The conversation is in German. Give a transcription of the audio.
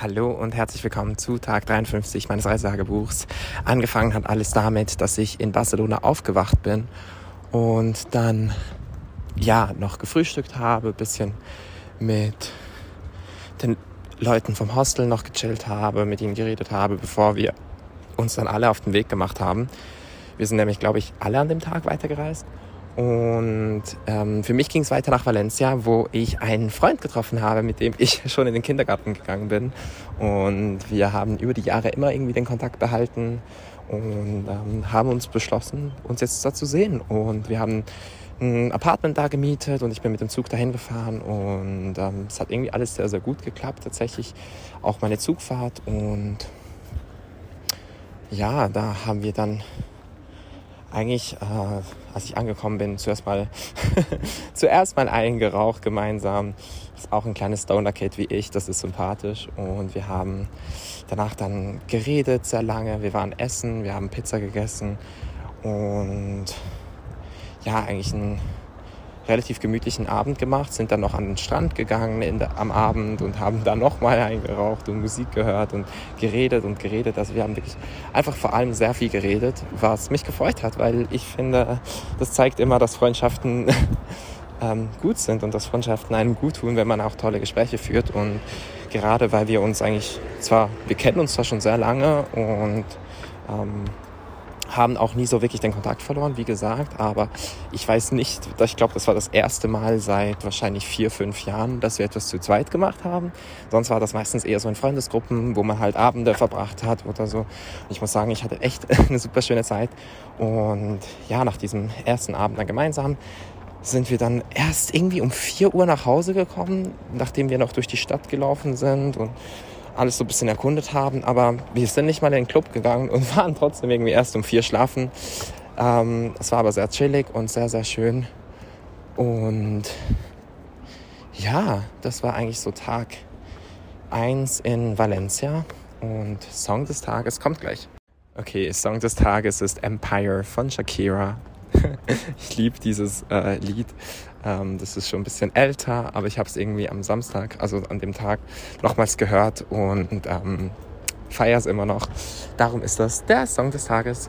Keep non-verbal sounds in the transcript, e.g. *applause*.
Hallo und herzlich willkommen zu Tag 53 meines Reisetagebuchs. Angefangen hat alles damit, dass ich in Barcelona aufgewacht bin und dann ja noch gefrühstückt habe, bisschen mit den Leuten vom Hostel noch gechillt habe, mit ihnen geredet habe, bevor wir uns dann alle auf den Weg gemacht haben. Wir sind nämlich, glaube ich, alle an dem Tag weitergereist und ähm, für mich ging es weiter nach Valencia, wo ich einen Freund getroffen habe, mit dem ich *laughs* schon in den Kindergarten gegangen bin. Und wir haben über die Jahre immer irgendwie den Kontakt behalten und ähm, haben uns beschlossen, uns jetzt da zu sehen. Und wir haben ein Apartment da gemietet und ich bin mit dem Zug dahin gefahren und ähm, es hat irgendwie alles sehr, sehr gut geklappt tatsächlich. Auch meine Zugfahrt und ja, da haben wir dann eigentlich, äh, als ich angekommen bin, zuerst mal, *laughs* zuerst mal eingeraucht gemeinsam. Ist auch ein kleines Stoner-Kid wie ich, das ist sympathisch. Und wir haben danach dann geredet sehr lange. Wir waren essen, wir haben Pizza gegessen und ja, eigentlich ein relativ gemütlichen Abend gemacht, sind dann noch an den Strand gegangen der, am Abend und haben dann nochmal eingeraucht und Musik gehört und geredet und geredet. Also wir haben wirklich einfach vor allem sehr viel geredet, was mich gefreut hat, weil ich finde, das zeigt immer, dass Freundschaften *laughs* ähm, gut sind und dass Freundschaften einem gut tun, wenn man auch tolle Gespräche führt und gerade weil wir uns eigentlich zwar, wir kennen uns zwar schon sehr lange und ähm, haben auch nie so wirklich den Kontakt verloren, wie gesagt. Aber ich weiß nicht, ich glaube, das war das erste Mal seit wahrscheinlich vier, fünf Jahren, dass wir etwas zu zweit gemacht haben. Sonst war das meistens eher so in Freundesgruppen, wo man halt Abende verbracht hat oder so. Ich muss sagen, ich hatte echt *laughs* eine super schöne Zeit. Und ja, nach diesem ersten Abend dann gemeinsam sind wir dann erst irgendwie um vier Uhr nach Hause gekommen, nachdem wir noch durch die Stadt gelaufen sind und alles so ein bisschen erkundet haben. Aber wir sind nicht mal in den Club gegangen und *laughs* waren trotzdem irgendwie erst um vier schlafen. Ähm, es war aber sehr chillig und sehr, sehr schön. Und ja, das war eigentlich so Tag 1 in Valencia. Und Song des Tages kommt gleich. Okay, Song des Tages ist Empire von Shakira. *laughs* ich liebe dieses äh, Lied. Ähm, das ist schon ein bisschen älter, aber ich habe es irgendwie am Samstag, also an dem Tag, nochmals gehört und ähm, feiere es immer noch. Darum ist das der Song des Tages.